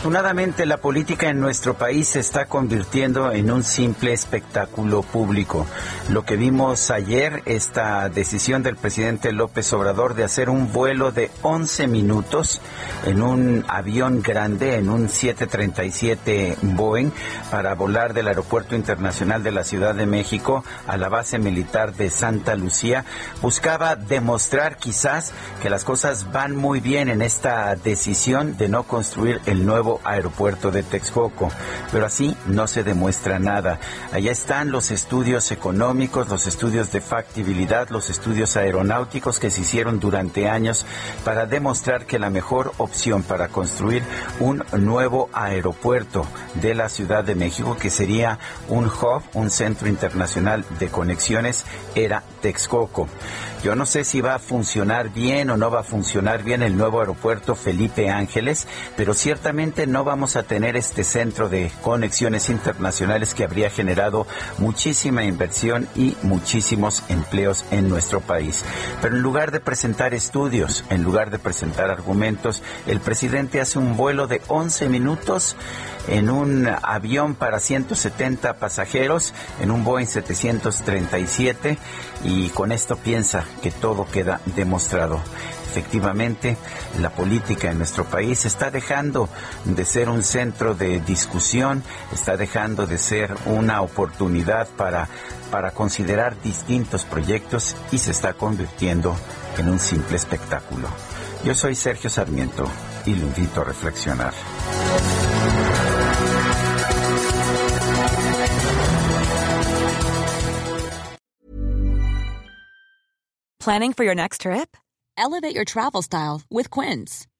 Desafortunadamente la política en nuestro país se está convirtiendo en un simple espectáculo público. Lo que vimos ayer, esta decisión del presidente López Obrador de hacer un vuelo de 11 minutos en un avión grande, en un 737 Boeing, para volar del Aeropuerto Internacional de la Ciudad de México a la base militar de Santa Lucía, buscaba demostrar quizás que las cosas van muy bien en esta decisión de no construir el nuevo aeropuerto de Texcoco, pero así no se demuestra nada. Allá están los estudios económicos, los estudios de factibilidad, los estudios aeronáuticos que se hicieron durante años para demostrar que la mejor opción para construir un nuevo aeropuerto de la Ciudad de México, que sería un hub, un centro internacional de conexiones, era Texcoco. Yo no sé si va a funcionar bien o no va a funcionar bien el nuevo aeropuerto Felipe Ángeles, pero ciertamente no vamos a tener este centro de conexiones internacionales que habría generado muchísima inversión y muchísimos empleos en nuestro país. Pero en lugar de presentar estudios, en lugar de presentar argumentos, el presidente hace un vuelo de 11 minutos en un avión para 170 pasajeros, en un Boeing 737, y con esto piensa que todo queda demostrado. Efectivamente, la política en nuestro país está dejando de ser un centro de discusión, está dejando de ser una oportunidad para, para considerar distintos proyectos y se está convirtiendo en un simple espectáculo. Yo soy Sergio Sarmiento y lo invito a reflexionar. Planning for your next trip? Elevate your travel style with Quince.